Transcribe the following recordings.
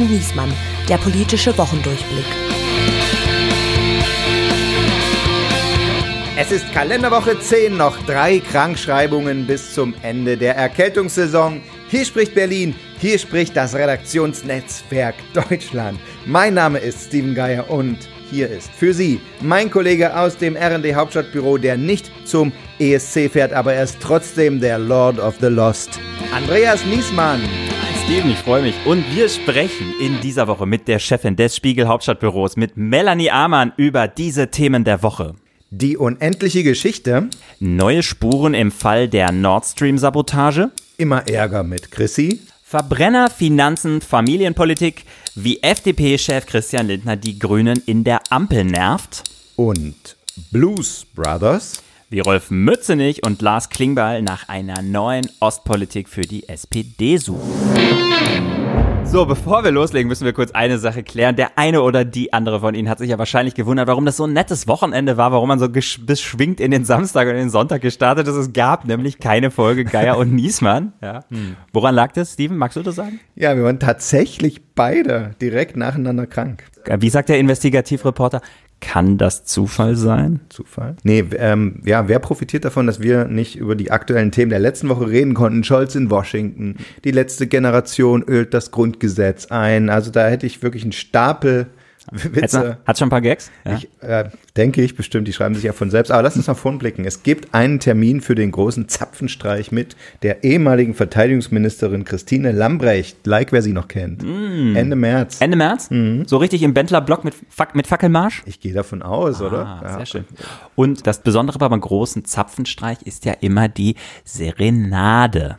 und Niesmann, der politische Wochendurchblick. Es ist Kalenderwoche 10, noch drei Krankschreibungen bis zum Ende der Erkältungssaison. Hier spricht Berlin, hier spricht das Redaktionsnetzwerk Deutschland. Mein Name ist Steven Geier und hier ist für Sie mein Kollege aus dem RD Hauptstadtbüro, der nicht zum ESC fährt, aber er ist trotzdem der Lord of the Lost. Andreas Niesmann. Steven, ich freue mich. Und wir sprechen in dieser Woche mit der Chefin des Spiegel Hauptstadtbüros, mit Melanie Amann, über diese Themen der Woche. Die unendliche Geschichte. Neue Spuren im Fall der Nord Stream-Sabotage. Immer Ärger mit Chrissy. Verbrenner, Finanzen, Familienpolitik, wie FDP-Chef Christian Lindner die Grünen in der Ampel nervt. Und Blues Brothers. Wie Rolf Mützenich und Lars Klingbeil nach einer neuen Ostpolitik für die SPD suchen. So, bevor wir loslegen, müssen wir kurz eine Sache klären. Der eine oder die andere von Ihnen hat sich ja wahrscheinlich gewundert, warum das so ein nettes Wochenende war, warum man so beschwingt in den Samstag und in den Sonntag gestartet ist. Es gab nämlich keine Folge Geier und Niesmann. Ja. Hm. Woran lag das, Steven? Magst du das sagen? Ja, wir waren tatsächlich beide direkt nacheinander krank. Wie sagt der Investigativreporter? Kann das Zufall sein? Zufall? Nee, ähm, ja, wer profitiert davon, dass wir nicht über die aktuellen Themen der letzten Woche reden konnten? Scholz in Washington, die letzte Generation ölt das Grundgesetz ein. Also da hätte ich wirklich einen Stapel Witze. Hat schon ein paar Gags? Ja. Ich, äh, denke ich bestimmt, die schreiben sich ja von selbst. Aber lass uns nach vorn blicken. Es gibt einen Termin für den großen Zapfenstreich mit der ehemaligen Verteidigungsministerin Christine Lambrecht, like wer sie noch kennt. Mm. Ende März. Ende März? Mhm. So richtig im Bentler-Block mit, mit Fackelmarsch? Ich gehe davon aus, ah, oder? Sehr ja. schön. Und das Besondere beim großen Zapfenstreich ist ja immer die Serenade.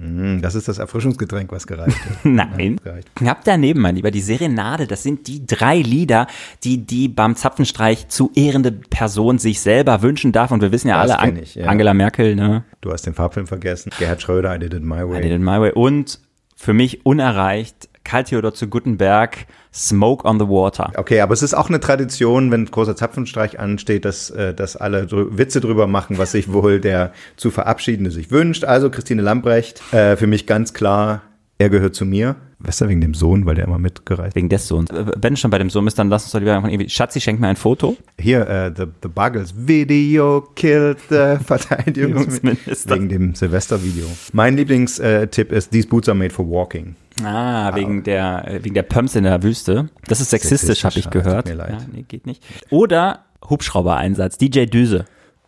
Mm, das ist das Erfrischungsgetränk, was gereicht wird. Nein. Nein Knapp daneben, mein Lieber. Die Serenade, das sind die drei Lieder, die die beim Zapfenstreich zu ehrende Person sich selber wünschen darf. Und wir wissen ja das alle, An ich, ja. Angela Merkel, ne? Du hast den Farbfilm vergessen. Gerhard Schröder, I did it my way. I did it my way. Und für mich unerreicht, Karl Theodor zu Gutenberg, Smoke on the Water. Okay, aber es ist auch eine Tradition, wenn großer Zapfenstreich ansteht, dass, äh, dass alle drü Witze drüber machen, was sich wohl der zu Verabschiedende sich wünscht. Also Christine Lambrecht, äh, für mich ganz klar, er gehört zu mir. Besser wegen dem Sohn, weil der immer mitgereist Wegen des Sohns. Äh, wenn du schon bei dem Sohn bist, dann lass uns doch lieber irgendwie, Schatzi, schenk mir ein Foto. Hier, uh, the, the Buggles. Video killed the Verteidigungsminister. wegen dem Silvester-Video. Mein Lieblingstipp ist, these boots are made for walking. Ah, wegen der, äh, wegen der Pumps in der Wüste. Das ist sexistisch, habe ich gehört. Tut mir leid. Ja, nee, geht nicht. Oder Hubschrauber-Einsatz, DJ Düse.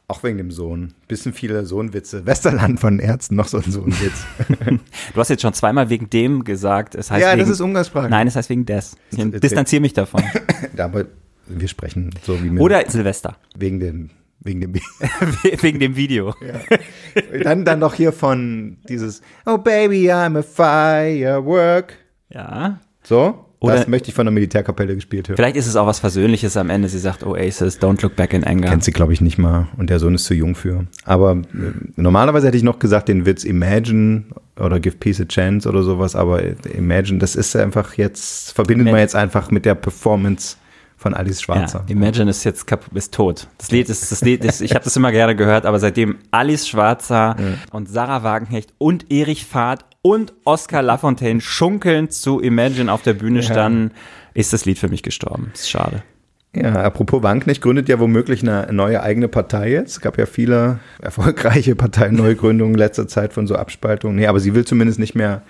Auch wegen dem Sohn. Bisschen viele Sohnwitze. Westerland von Ärzten, noch so ein Sohnwitz. du hast jetzt schon zweimal wegen dem gesagt. Es heißt ja, wegen, das ist Umgangssprache. Nein, es heißt wegen des. Ich distanziere mich davon. Aber wir sprechen so wie mir. Oder Silvester. Wegen dem Wegen dem, Wegen dem Video. Ja. Dann, dann noch hier von dieses Oh Baby, I'm a firework. Ja. So? Oder das möchte ich von der Militärkapelle gespielt hören. Vielleicht ist es auch was Versöhnliches am Ende. Sie sagt Oasis, don't look back in anger. Kennt sie, glaube ich, nicht mal. Und der Sohn ist zu jung für. Aber äh, normalerweise hätte ich noch gesagt, den Witz Imagine oder Give Peace a Chance oder sowas. Aber Imagine, das ist einfach jetzt, verbindet man jetzt einfach mit der Performance von Alice Schwarzer. Ja, Imagine ist jetzt ist tot. Das Lied ist, das Lied ist, ich habe das immer gerne gehört, aber seitdem Alice Schwarzer ja. und Sarah Wagenknecht und Erich Fahrt und Oscar Lafontaine schunkeln zu Imagine auf der Bühne standen, ist das Lied für mich gestorben. Ist schade. Ja, apropos Wagenknecht gründet ja womöglich eine neue eigene Partei jetzt. Es gab ja viele erfolgreiche Parteineugründungen in letzter Zeit von so Abspaltungen. Nee, aber sie will zumindest nicht mehr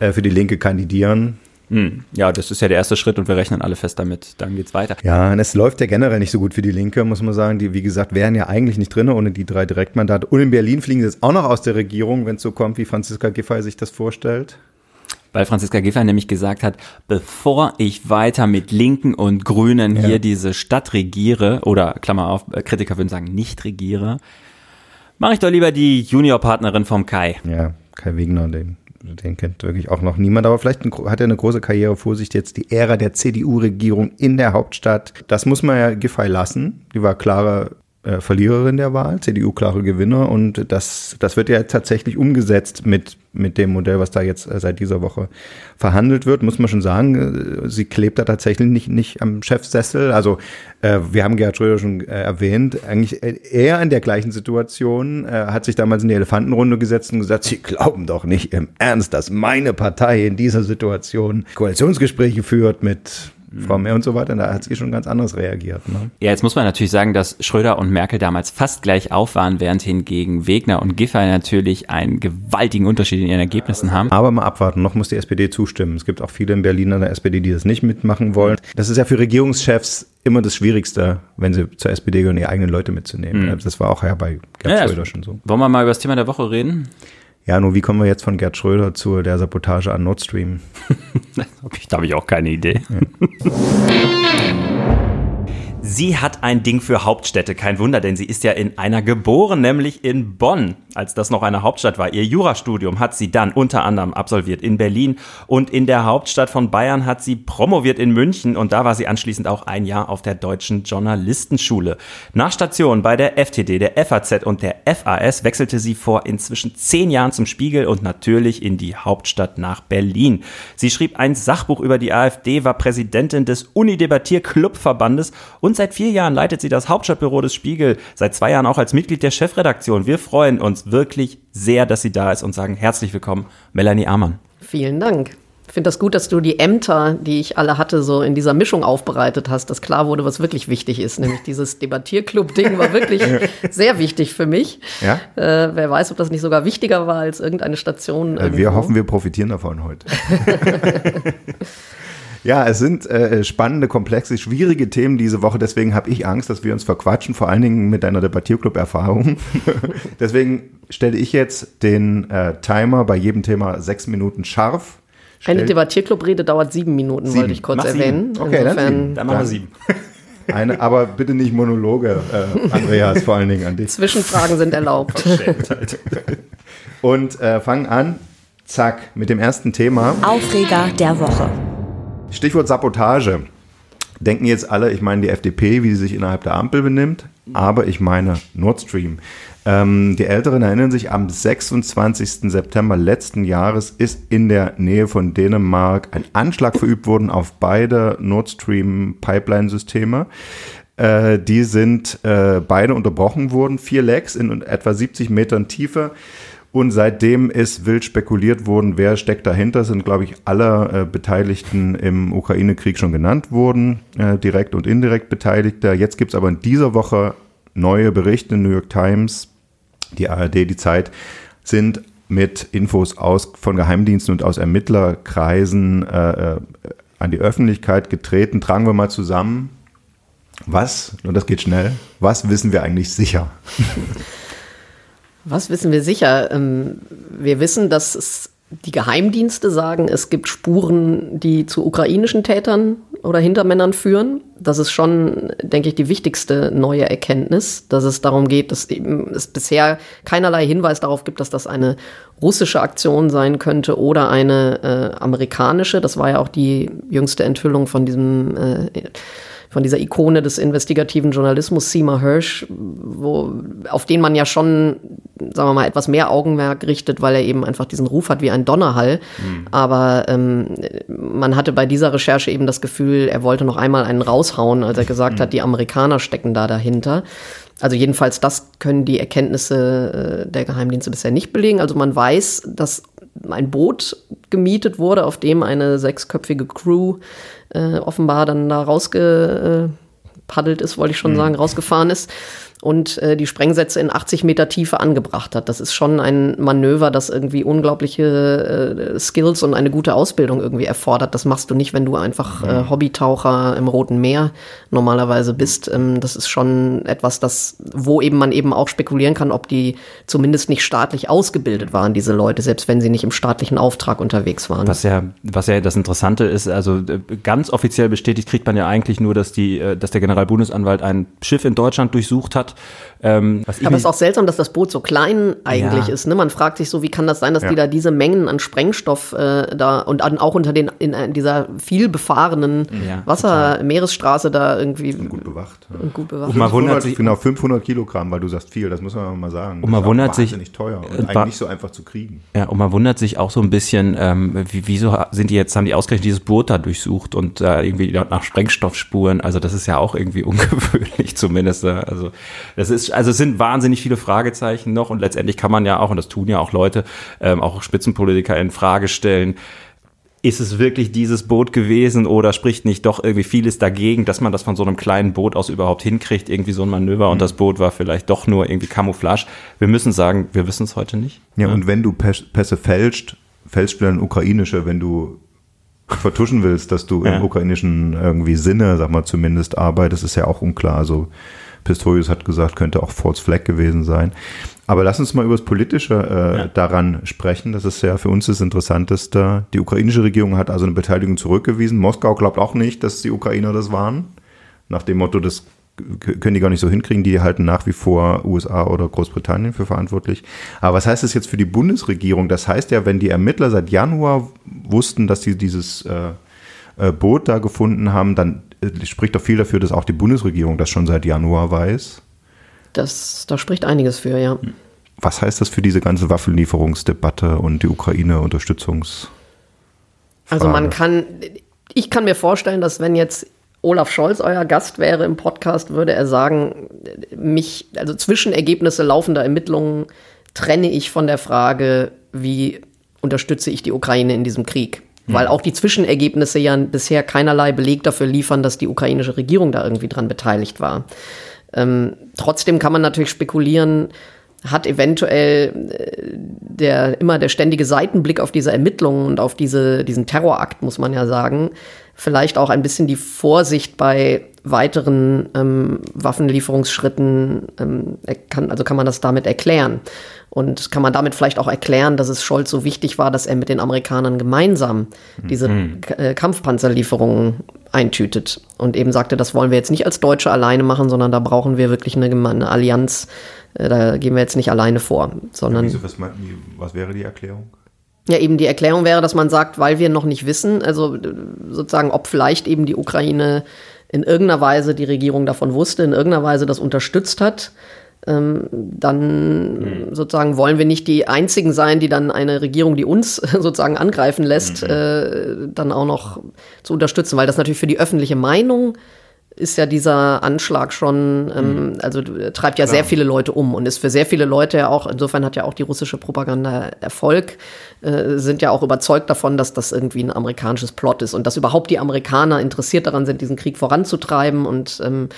äh, für die Linke kandidieren. Hm. Ja, das ist ja der erste Schritt und wir rechnen alle fest damit. Dann geht's weiter. Ja, und es läuft ja generell nicht so gut für die Linke, muss man sagen. Die, wie gesagt, wären ja eigentlich nicht drin ohne die drei Direktmandate. Und in Berlin fliegen sie jetzt auch noch aus der Regierung, wenn es so kommt, wie Franziska Giffey sich das vorstellt. Weil Franziska Giffey nämlich gesagt hat, bevor ich weiter mit Linken und Grünen ja. hier diese Stadt regiere, oder Klammer auf, äh, Kritiker würden sagen, nicht regiere, mache ich doch lieber die Juniorpartnerin vom Kai. Ja, Kai Wegner, den den kennt wirklich auch noch niemand, aber vielleicht hat er eine große Karriere vor sich, jetzt die Ära der CDU-Regierung in der Hauptstadt. Das muss man ja Giffey lassen. Die war klare äh, Verliererin der Wahl, CDU klare Gewinner und das, das wird ja tatsächlich umgesetzt mit, mit dem Modell, was da jetzt äh, seit dieser Woche verhandelt wird, muss man schon sagen. Äh, sie klebt da tatsächlich nicht, nicht am Chefsessel. Also äh, wir haben Gerhard Schröder schon äh, erwähnt, eigentlich eher in der gleichen Situation, äh, hat sich damals in die Elefantenrunde gesetzt und gesagt, Sie glauben doch nicht im Ernst, dass meine Partei in dieser Situation Koalitionsgespräche führt mit Frau Mehr und so weiter, da hat sie schon ganz anders reagiert. Ne? Ja, jetzt muss man natürlich sagen, dass Schröder und Merkel damals fast gleich auf waren, während hingegen Wegner und Giffey natürlich einen gewaltigen Unterschied in ihren Ergebnissen haben. Aber mal abwarten, noch muss die SPD zustimmen. Es gibt auch viele in Berlin an der SPD, die das nicht mitmachen wollen. Das ist ja für Regierungschefs immer das Schwierigste, wenn sie zur SPD gehören, ihre eigenen Leute mitzunehmen. Mhm. Das war auch ja bei Gerd ja, Schröder schon so. Wollen wir mal über das Thema der Woche reden? Ja, nur wie kommen wir jetzt von Gerd Schröder zu der Sabotage an Nord Stream? da habe ich auch keine Idee. Ja. Sie hat ein Ding für Hauptstädte, kein Wunder, denn sie ist ja in einer geboren, nämlich in Bonn, als das noch eine Hauptstadt war. Ihr Jurastudium hat sie dann unter anderem absolviert in Berlin und in der Hauptstadt von Bayern hat sie promoviert in München und da war sie anschließend auch ein Jahr auf der Deutschen Journalistenschule. Nach Station bei der FTD, der FAZ und der FAS wechselte sie vor inzwischen zehn Jahren zum Spiegel und natürlich in die Hauptstadt nach Berlin. Sie schrieb ein Sachbuch über die AfD, war Präsidentin des Unidebattier-Clubverbandes und seit vier Jahren leitet sie das Hauptstadtbüro des Spiegel, seit zwei Jahren auch als Mitglied der Chefredaktion. Wir freuen uns wirklich sehr, dass sie da ist und sagen herzlich willkommen, Melanie Amann. Vielen Dank. Ich finde das gut, dass du die Ämter, die ich alle hatte, so in dieser Mischung aufbereitet hast, dass klar wurde, was wirklich wichtig ist. Nämlich dieses Debattierclub-Ding war wirklich sehr wichtig für mich. Ja? Äh, wer weiß, ob das nicht sogar wichtiger war als irgendeine Station. Äh, wir hoffen, wir profitieren davon heute. Ja, es sind äh, spannende, komplexe, schwierige Themen diese Woche. Deswegen habe ich Angst, dass wir uns verquatschen, vor allen Dingen mit deiner Debattierclub-Erfahrung. deswegen stelle ich jetzt den äh, Timer bei jedem Thema sechs Minuten scharf. Eine Debattierclub-Rede dauert sieben Minuten, sieben. wollte ich kurz Mach erwähnen. Sieben. Okay, Insofern, dann, dann machen wir sieben. Eine, aber bitte nicht Monologe, äh, Andreas, vor allen Dingen an dich. Zwischenfragen sind erlaubt. Und äh, fangen an, zack, mit dem ersten Thema. Aufreger der Woche. Stichwort Sabotage. Denken jetzt alle, ich meine die FDP, wie sie sich innerhalb der Ampel benimmt, aber ich meine Nord Stream. Ähm, die Älteren erinnern sich, am 26. September letzten Jahres ist in der Nähe von Dänemark ein Anschlag verübt worden auf beide Nord Stream Pipeline-Systeme. Äh, die sind äh, beide unterbrochen worden, vier Lecks in etwa 70 Metern Tiefe. Und seitdem ist wild spekuliert worden, wer steckt dahinter, sind, glaube ich, alle äh, Beteiligten im Ukraine-Krieg schon genannt worden, äh, direkt und indirekt Beteiligter. Jetzt gibt es aber in dieser Woche neue Berichte, New York Times, die ARD, die Zeit, sind mit Infos aus, von Geheimdiensten und aus Ermittlerkreisen äh, äh an die Öffentlichkeit getreten. Tragen wir mal zusammen. Was, und das geht schnell, was wissen wir eigentlich sicher? Was wissen wir sicher? Ähm, wir wissen, dass es die Geheimdienste sagen, es gibt Spuren, die zu ukrainischen Tätern oder Hintermännern führen. Das ist schon, denke ich, die wichtigste neue Erkenntnis, dass es darum geht, dass eben es bisher keinerlei Hinweis darauf gibt, dass das eine russische Aktion sein könnte oder eine äh, amerikanische. Das war ja auch die jüngste Enthüllung von diesem äh, von dieser Ikone des investigativen Journalismus, Seymour Hirsch, wo, auf den man ja schon, sagen wir mal, etwas mehr Augenmerk richtet, weil er eben einfach diesen Ruf hat wie ein Donnerhall. Mhm. Aber ähm, man hatte bei dieser Recherche eben das Gefühl, er wollte noch einmal einen raushauen, als er gesagt mhm. hat, die Amerikaner stecken da dahinter. Also jedenfalls das können die Erkenntnisse äh, der Geheimdienste bisher nicht belegen. Also man weiß, dass ein Boot gemietet wurde, auf dem eine sechsköpfige Crew äh, offenbar dann da rausgepaddelt ist, wollte ich schon mhm. sagen, rausgefahren ist und äh, die Sprengsätze in 80 Meter Tiefe angebracht hat. Das ist schon ein Manöver, das irgendwie unglaubliche äh, Skills und eine gute Ausbildung irgendwie erfordert. Das machst du nicht, wenn du einfach äh, mhm. Hobbytaucher im Roten Meer normalerweise bist. Ähm, das ist schon etwas, das, wo eben man eben auch spekulieren kann, ob die zumindest nicht staatlich ausgebildet waren, diese Leute, selbst wenn sie nicht im staatlichen Auftrag unterwegs waren. Was ja, was ja das Interessante ist, also äh, ganz offiziell bestätigt kriegt man ja eigentlich nur, dass die, äh, dass der Generalbundesanwalt ein Schiff in Deutschland durchsucht hat hat. Ähm, Aber es ist auch seltsam, dass das Boot so klein eigentlich ja. ist. Ne? Man fragt sich so, wie kann das sein, dass ja. die da diese Mengen an Sprengstoff äh, da und an, auch unter den in, in dieser viel befahrenen ja, Wasser, Meeresstraße da irgendwie und gut bewacht. Und gut bewacht. Und man wundert sich genau 500 Kilogramm, weil du sagst viel. Das muss man mal sagen. Und man wundert sich nicht teuer und eigentlich nicht so einfach zu kriegen. Ja, und man wundert sich auch so ein bisschen, ähm, wie, wieso sind die jetzt haben die ausgerechnet dieses Boot da durchsucht und äh, irgendwie nach Sprengstoffspuren. Also das ist ja auch irgendwie ungewöhnlich zumindest. Äh, also das ist also es sind wahnsinnig viele Fragezeichen noch und letztendlich kann man ja auch, und das tun ja auch Leute, ähm, auch Spitzenpolitiker in Frage stellen, ist es wirklich dieses Boot gewesen oder spricht nicht doch irgendwie vieles dagegen, dass man das von so einem kleinen Boot aus überhaupt hinkriegt, irgendwie so ein Manöver mhm. und das Boot war vielleicht doch nur irgendwie Camouflage. Wir müssen sagen, wir wissen es heute nicht. Ja, ja, und wenn du Pässe fälscht, fälscht du dann ukrainische, wenn du vertuschen willst, dass du ja. im ukrainischen irgendwie Sinne, sag mal zumindest arbeitest, ist ja auch unklar. Also Pistorius hat gesagt, könnte auch False Flag gewesen sein. Aber lass uns mal über das Politische äh, ja. daran sprechen. Das ist ja für uns das Interessanteste. Die ukrainische Regierung hat also eine Beteiligung zurückgewiesen. Moskau glaubt auch nicht, dass die Ukrainer das waren. Nach dem Motto, das können die gar nicht so hinkriegen. Die halten nach wie vor USA oder Großbritannien für verantwortlich. Aber was heißt das jetzt für die Bundesregierung? Das heißt ja, wenn die Ermittler seit Januar wussten, dass sie dieses äh, äh Boot da gefunden haben, dann spricht doch viel dafür, dass auch die Bundesregierung das schon seit Januar weiß. Das, da spricht einiges für, ja. Was heißt das für diese ganze Waffenlieferungsdebatte und die Ukraine-Unterstützungs? Also man kann, ich kann mir vorstellen, dass wenn jetzt Olaf Scholz euer Gast wäre im Podcast, würde er sagen, mich, also Zwischenergebnisse laufender Ermittlungen trenne ich von der Frage, wie unterstütze ich die Ukraine in diesem Krieg. Weil auch die Zwischenergebnisse ja bisher keinerlei Beleg dafür liefern, dass die ukrainische Regierung da irgendwie dran beteiligt war. Ähm, trotzdem kann man natürlich spekulieren, hat eventuell äh, der immer der ständige Seitenblick auf diese Ermittlungen und auf diese, diesen Terrorakt, muss man ja sagen, vielleicht auch ein bisschen die Vorsicht bei weiteren ähm, Waffenlieferungsschritten, ähm, kann, also kann man das damit erklären. Und kann man damit vielleicht auch erklären, dass es Scholz so wichtig war, dass er mit den Amerikanern gemeinsam diese mhm. äh, Kampfpanzerlieferungen eintütet und eben sagte, das wollen wir jetzt nicht als Deutsche alleine machen, sondern da brauchen wir wirklich eine, eine Allianz. Äh, da gehen wir jetzt nicht alleine vor, sondern. Ja, wieso, was, was wäre die Erklärung? Ja, eben die Erklärung wäre, dass man sagt, weil wir noch nicht wissen, also äh, sozusagen, ob vielleicht eben die Ukraine in irgendeiner Weise die Regierung davon wusste, in irgendeiner Weise das unterstützt hat, ähm, dann mhm. sozusagen wollen wir nicht die einzigen sein, die dann eine Regierung, die uns sozusagen angreifen lässt, mhm. äh, dann auch noch zu unterstützen, weil das natürlich für die öffentliche Meinung ist ja dieser Anschlag schon, ähm, mhm. also treibt ja Klar. sehr viele Leute um und ist für sehr viele Leute ja auch, insofern hat ja auch die russische Propaganda Erfolg, äh, sind ja auch überzeugt davon, dass das irgendwie ein amerikanisches Plot ist und dass überhaupt die Amerikaner interessiert daran sind, diesen Krieg voranzutreiben und ähm,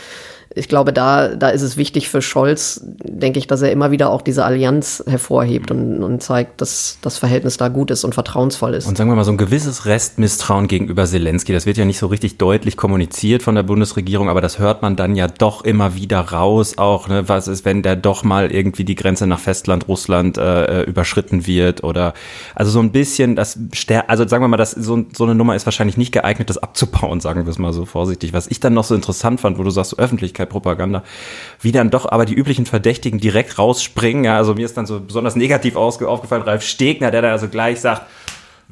ich glaube, da, da ist es wichtig für Scholz, denke ich, dass er immer wieder auch diese Allianz hervorhebt und, und zeigt, dass das Verhältnis da gut ist und vertrauensvoll ist. Und sagen wir mal, so ein gewisses Restmisstrauen gegenüber Zelensky, das wird ja nicht so richtig deutlich kommuniziert von der Bundesregierung, aber das hört man dann ja doch immer wieder raus, auch, ne, was ist, wenn der doch mal irgendwie die Grenze nach Festland, Russland äh, äh überschritten wird oder, also so ein bisschen, das, also sagen wir mal, das, so, so eine Nummer ist wahrscheinlich nicht geeignet, das abzubauen, sagen wir es mal so vorsichtig. Was ich dann noch so interessant fand, wo du sagst, so Öffentlichkeit, Propaganda, wie dann doch aber die üblichen Verdächtigen direkt rausspringen. Ja, also mir ist dann so besonders negativ aufgefallen, Ralf Stegner, der da also gleich sagt,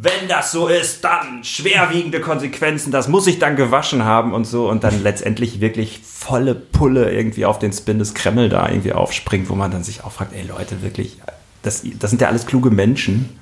wenn das so ist, dann schwerwiegende Konsequenzen, das muss ich dann gewaschen haben und so und dann letztendlich wirklich volle Pulle irgendwie auf den Spin des Kreml da irgendwie aufspringt, wo man dann sich auch fragt, ey Leute, wirklich, das, das sind ja alles kluge Menschen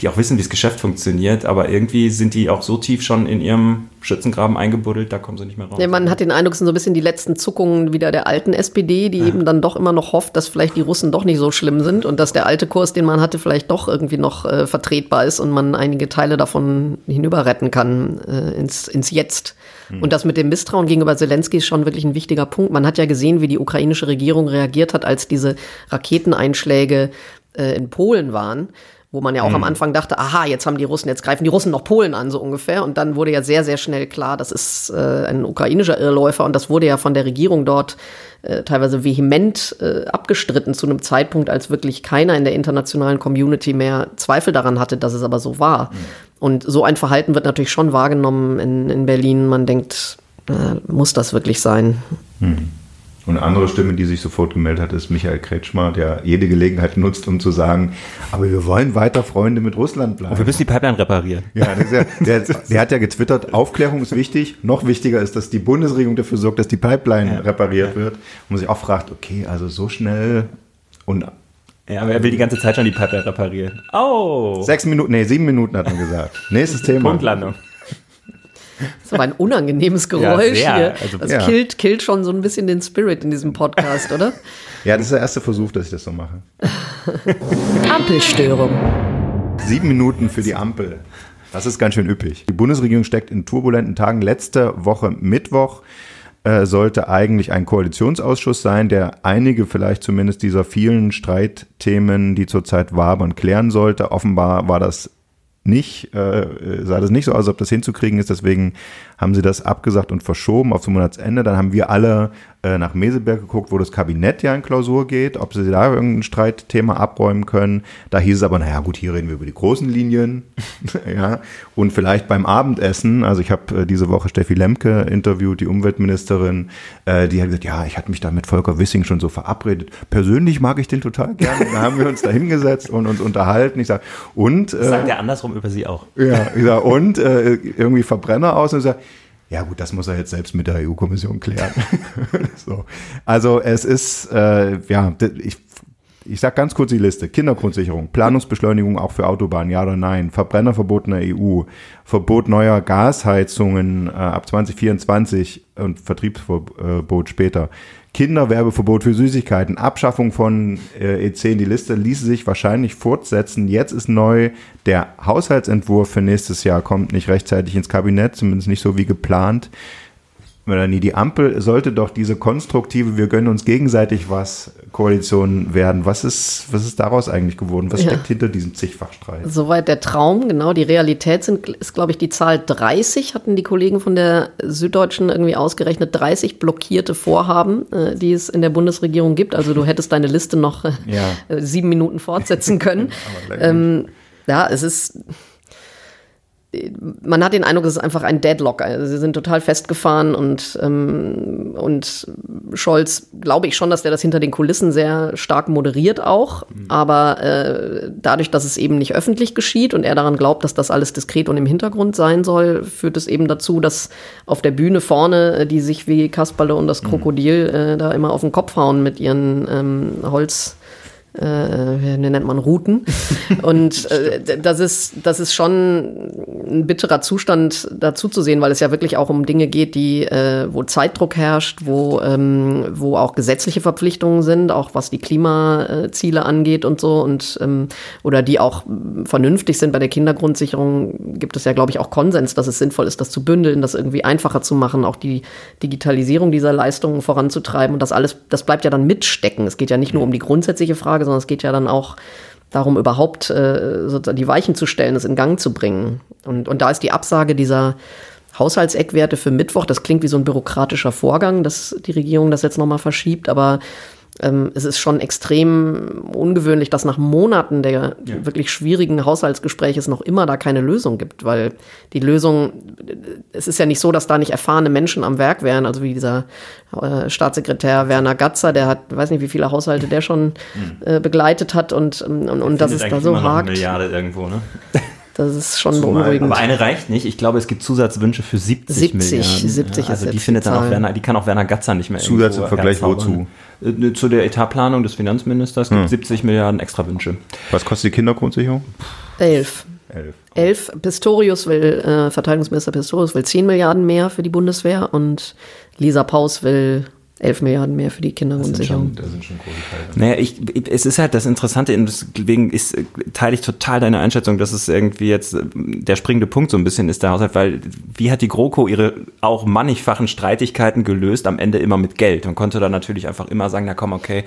die auch wissen, wie das Geschäft funktioniert, aber irgendwie sind die auch so tief schon in ihrem Schützengraben eingebuddelt, da kommen sie nicht mehr raus. Ja, man hat den Eindruck, es sind so ein bisschen die letzten Zuckungen wieder der alten SPD, die ja. eben dann doch immer noch hofft, dass vielleicht die Russen doch nicht so schlimm sind und dass der alte Kurs, den man hatte, vielleicht doch irgendwie noch äh, vertretbar ist und man einige Teile davon hinüber retten kann äh, ins, ins Jetzt. Hm. Und das mit dem Misstrauen gegenüber Zelensky ist schon wirklich ein wichtiger Punkt. Man hat ja gesehen, wie die ukrainische Regierung reagiert hat, als diese Raketeneinschläge äh, in Polen waren wo man ja auch mhm. am Anfang dachte, aha, jetzt haben die Russen, jetzt greifen die Russen noch Polen an, so ungefähr. Und dann wurde ja sehr, sehr schnell klar, das ist äh, ein ukrainischer Irrläufer und das wurde ja von der Regierung dort äh, teilweise vehement äh, abgestritten zu einem Zeitpunkt, als wirklich keiner in der internationalen Community mehr Zweifel daran hatte, dass es aber so war. Mhm. Und so ein Verhalten wird natürlich schon wahrgenommen in, in Berlin. Man denkt, äh, muss das wirklich sein? Mhm. Und eine andere Stimme, die sich sofort gemeldet hat, ist Michael Kretschmer, der jede Gelegenheit nutzt, um zu sagen, aber wir wollen weiter Freunde mit Russland bleiben. Und wir müssen die Pipeline reparieren. Ja, ja der, der, hat ja getwittert, Aufklärung ist wichtig. Noch wichtiger ist, dass die Bundesregierung dafür sorgt, dass die Pipeline ja. repariert wird. Und man sich auch fragt, okay, also so schnell und ja, aber er will die ganze Zeit schon die Pipeline reparieren. Oh! Sechs Minuten, nee, sieben Minuten hat er gesagt. Nächstes Thema. Punktlandung. Das ist aber ein unangenehmes Geräusch ja, hier. Also, das ja. killt, killt schon so ein bisschen den Spirit in diesem Podcast, oder? Ja, das ist der erste Versuch, dass ich das so mache. Ampelstörung. Sieben Minuten für die Ampel. Das ist ganz schön üppig. Die Bundesregierung steckt in turbulenten Tagen. Letzte Woche Mittwoch äh, sollte eigentlich ein Koalitionsausschuss sein, der einige vielleicht zumindest dieser vielen Streitthemen, die zurzeit wabern, klären sollte. Offenbar war das nicht, äh, sah das nicht so aus, als ob das hinzukriegen ist. Deswegen haben sie das abgesagt und verschoben auf zum Monatsende. Dann haben wir alle äh, nach Meseberg geguckt, wo das Kabinett ja in Klausur geht, ob sie da irgendein Streitthema abräumen können. Da hieß es aber, naja gut, hier reden wir über die großen Linien. ja. Und vielleicht beim Abendessen, also ich habe äh, diese Woche Steffi Lemke interviewt, die Umweltministerin, äh, die hat gesagt, ja, ich hatte mich da mit Volker Wissing schon so verabredet. Persönlich mag ich den total gerne. da haben wir uns da hingesetzt und uns unterhalten. Ich sage, und... Das sagt er andersrum über sie auch. Ja, ich sag, und äh, irgendwie Verbrenner aus und ich sage, ja gut, das muss er jetzt selbst mit der EU-Kommission klären. so. Also es ist, äh, ja, ich, ich sage ganz kurz die Liste. Kindergrundsicherung, Planungsbeschleunigung auch für Autobahnen, ja oder nein, Verbrennerverbot in der EU, Verbot neuer Gasheizungen äh, ab 2024 und Vertriebsverbot später, Kinderwerbeverbot für Süßigkeiten, Abschaffung von äh, E10, die Liste ließe sich wahrscheinlich fortsetzen. Jetzt ist neu, der Haushaltsentwurf für nächstes Jahr kommt nicht rechtzeitig ins Kabinett, zumindest nicht so wie geplant. Melanie, die Ampel sollte doch diese konstruktive, wir gönnen uns gegenseitig was Koalition werden. Was ist, was ist daraus eigentlich geworden? Was ja. steckt hinter diesem Zigfachstreit? Soweit der Traum, genau. Die Realität sind, ist, glaube ich, die Zahl 30, hatten die Kollegen von der Süddeutschen irgendwie ausgerechnet, 30 blockierte Vorhaben, äh, die es in der Bundesregierung gibt. Also du hättest deine Liste noch äh, ja. sieben Minuten fortsetzen können. ähm, ja, es ist man hat den Eindruck, es ist einfach ein Deadlock. Also sie sind total festgefahren und, ähm, und Scholz, glaube ich schon, dass der das hinter den Kulissen sehr stark moderiert auch. Mhm. Aber äh, dadurch, dass es eben nicht öffentlich geschieht und er daran glaubt, dass das alles diskret und im Hintergrund sein soll, führt es eben dazu, dass auf der Bühne vorne äh, die sich wie Kasperle und das mhm. Krokodil äh, da immer auf den Kopf hauen mit ihren ähm, Holz äh, nennt man Routen. Und äh, das ist, das ist schon ein bitterer Zustand dazu zu sehen, weil es ja wirklich auch um Dinge geht, die, äh, wo Zeitdruck herrscht, wo, ähm, wo auch gesetzliche Verpflichtungen sind, auch was die Klimaziele angeht und so und ähm, oder die auch vernünftig sind. Bei der Kindergrundsicherung gibt es ja, glaube ich, auch Konsens, dass es sinnvoll ist, das zu bündeln, das irgendwie einfacher zu machen, auch die Digitalisierung dieser Leistungen voranzutreiben. Und das alles, das bleibt ja dann mitstecken. Es geht ja nicht nur um die grundsätzliche Frage, Frage, sondern es geht ja dann auch darum, überhaupt äh, sozusagen die Weichen zu stellen, es in Gang zu bringen. Und, und da ist die Absage dieser Haushaltseckwerte für Mittwoch, das klingt wie so ein bürokratischer Vorgang, dass die Regierung das jetzt nochmal verschiebt, aber ähm, es ist schon extrem ungewöhnlich, dass nach Monaten der ja. wirklich schwierigen Haushaltsgespräche es noch immer da keine Lösung gibt, weil die Lösung, es ist ja nicht so, dass da nicht erfahrene Menschen am Werk wären, also wie dieser äh, Staatssekretär Werner Gatzer, der hat, weiß nicht, wie viele Haushalte der schon mhm. äh, begleitet hat und, und, und dass es da so hakt. Eine Milliarde irgendwo, ne? Das ist schon Zumal, beunruhigend. Aber eine reicht nicht. Ich glaube, es gibt Zusatzwünsche für 70, 70 Milliarden. 70 ja, also die findet dann auch Werner, die kann auch Werner Gatzer nicht mehr Zusatz im Vergleich wozu? Äh, zu der Etatplanung des Finanzministers gibt hm. 70 Milliarden extra Wünsche. Was kostet die Kindergrundsicherung? Elf. Elf. Elf. Pistorius will, äh, Verteidigungsminister Pistorius will 10 Milliarden mehr für die Bundeswehr und Lisa Paus will 11 Milliarden mehr für die Kindergrundsicherung. Das sind schon, das sind schon große Naja, ich, es ist halt das Interessante, deswegen ist, teile ich total deine Einschätzung, dass es irgendwie jetzt der springende Punkt so ein bisschen ist, der Haushalt, weil wie hat die GroKo ihre auch mannigfachen Streitigkeiten gelöst, am Ende immer mit Geld? Man konnte da natürlich einfach immer sagen, na komm, okay,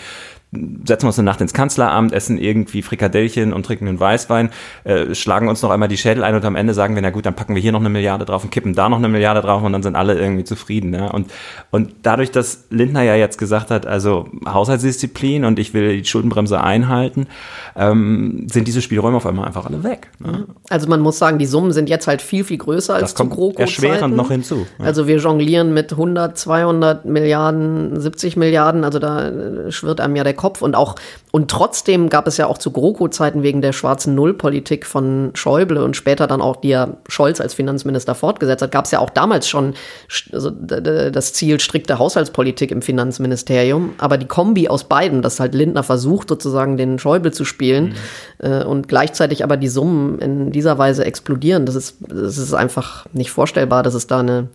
setzen wir uns eine Nacht ins Kanzleramt, essen irgendwie Frikadellchen und trinken einen Weißwein, äh, schlagen uns noch einmal die Schädel ein und am Ende sagen wir, na gut, dann packen wir hier noch eine Milliarde drauf und kippen da noch eine Milliarde drauf und dann sind alle irgendwie zufrieden. Ja? Und, und dadurch, dass Lindner ja jetzt gesagt hat, also Haushaltsdisziplin und ich will die Schuldenbremse einhalten, ähm, sind diese Spielräume auf einmal einfach alle weg. Ne? Also man muss sagen, die Summen sind jetzt halt viel, viel größer als das kommt zu GroKo erschwerend noch hinzu. Ja. Also wir jonglieren mit 100, 200 Milliarden, 70 Milliarden, also da äh, schwirrt einem ja der Kopf und auch und trotzdem gab es ja auch zu GroKo-Zeiten wegen der schwarzen Nullpolitik von Schäuble und später dann auch, die ja Scholz als Finanzminister fortgesetzt hat, gab es ja auch damals schon also das Ziel strikte Haushaltspolitik im Finanzministerium. Aber die Kombi aus beiden, dass halt Lindner versucht, sozusagen den Schäuble zu spielen mhm. äh, und gleichzeitig aber die Summen in dieser Weise explodieren, das ist, das ist einfach nicht vorstellbar, dass es da eine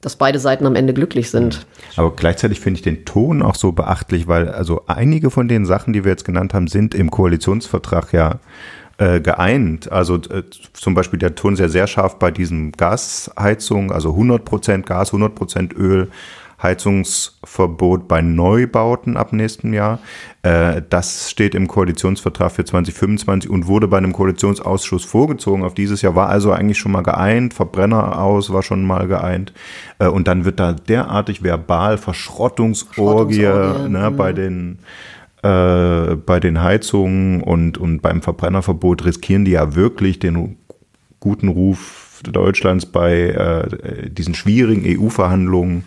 dass beide Seiten am Ende glücklich sind. Aber gleichzeitig finde ich den Ton auch so beachtlich, weil also einige von den Sachen, die wir jetzt genannt haben, sind im Koalitionsvertrag ja äh, geeint. Also äh, zum Beispiel der Ton sehr, sehr scharf bei diesem Gasheizung, also 100 Prozent Gas, 100 Prozent Öl, Heizungsverbot bei Neubauten ab nächstem Jahr. Äh, das steht im Koalitionsvertrag für 2025 und wurde bei einem Koalitionsausschuss vorgezogen auf dieses Jahr, war also eigentlich schon mal geeint, Verbrenner aus war schon mal geeint. Äh, und dann wird da derartig verbal Verschrottungsorgie, Verschrottungsorgie ne, bei den äh, bei den Heizungen und, und beim Verbrennerverbot riskieren die ja wirklich den guten Ruf Deutschlands bei äh, diesen schwierigen EU-Verhandlungen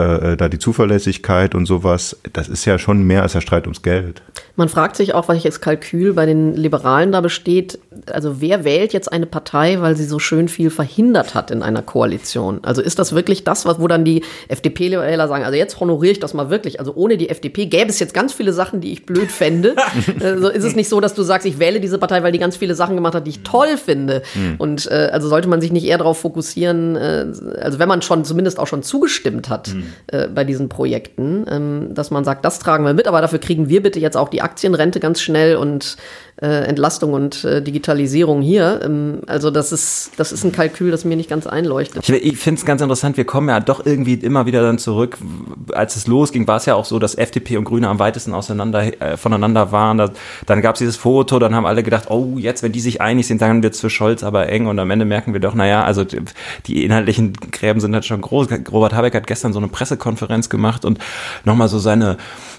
äh, da die Zuverlässigkeit und sowas, das ist ja schon mehr als der Streit ums Geld. Man fragt sich auch, welches Kalkül bei den Liberalen da besteht. Also wer wählt jetzt eine Partei, weil sie so schön viel verhindert hat in einer Koalition? Also ist das wirklich das, wo dann die FDP-Wähler sagen, also jetzt honoriere ich das mal wirklich. Also ohne die FDP gäbe es jetzt ganz viele Sachen, die ich blöd fände. also ist es nicht so, dass du sagst, ich wähle diese Partei, weil die ganz viele Sachen gemacht hat, die ich toll finde. Mhm. Und äh, also sollte man sich nicht eher darauf fokussieren, äh, also wenn man schon zumindest auch schon zugestimmt hat, mhm äh, bei diesen Projekten, ähm, dass man sagt, das tragen wir mit, aber dafür kriegen wir bitte jetzt auch die Aktienrente ganz schnell und äh, Entlastung und äh, Digitalisierung hier. Ähm, also das ist, das ist ein Kalkül, das mir nicht ganz einleuchtet. Ich, ich finde es ganz interessant, wir kommen ja doch irgendwie immer wieder dann zurück. Als es losging, war es ja auch so, dass FDP und Grüne am weitesten auseinander, äh, voneinander waren. Da, dann gab es dieses Foto, dann haben alle gedacht, oh, jetzt, wenn die sich einig sind, dann wird es für Scholz aber eng. Und am Ende merken wir doch, naja, also die, die inhaltlichen Gräben sind halt schon groß. Robert Habeck hat gestern so eine Pressekonferenz gemacht und nochmal so seine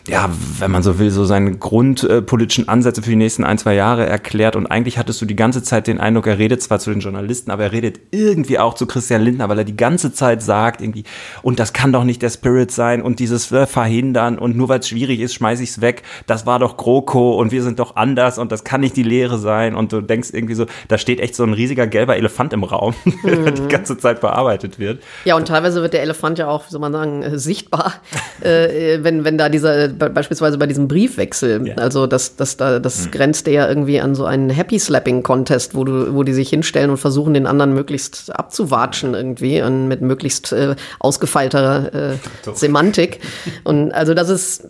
ja, wenn man so will, so seine grundpolitischen Ansätze für die nächsten ein, zwei Jahre erklärt. Und eigentlich hattest du die ganze Zeit den Eindruck, er redet zwar zu den Journalisten, aber er redet irgendwie auch zu Christian Lindner, weil er die ganze Zeit sagt, irgendwie, und das kann doch nicht der Spirit sein und dieses äh, Verhindern und nur weil es schwierig ist, schmeiße ich es weg. Das war doch GroKo und wir sind doch anders und das kann nicht die Lehre sein. Und du denkst irgendwie so, da steht echt so ein riesiger gelber Elefant im Raum, mhm. der die ganze Zeit bearbeitet wird. Ja, und teilweise wird der Elefant ja auch, soll man sagen, äh, sichtbar, äh, wenn, wenn da dieser beispielsweise bei diesem Briefwechsel. Ja. Also das, das, das, das mhm. grenzt ja irgendwie an so einen Happy Slapping Contest, wo du, wo die sich hinstellen und versuchen, den anderen möglichst abzuwatschen irgendwie und mit möglichst äh, ausgefeilter äh, Semantik. Und also das ist,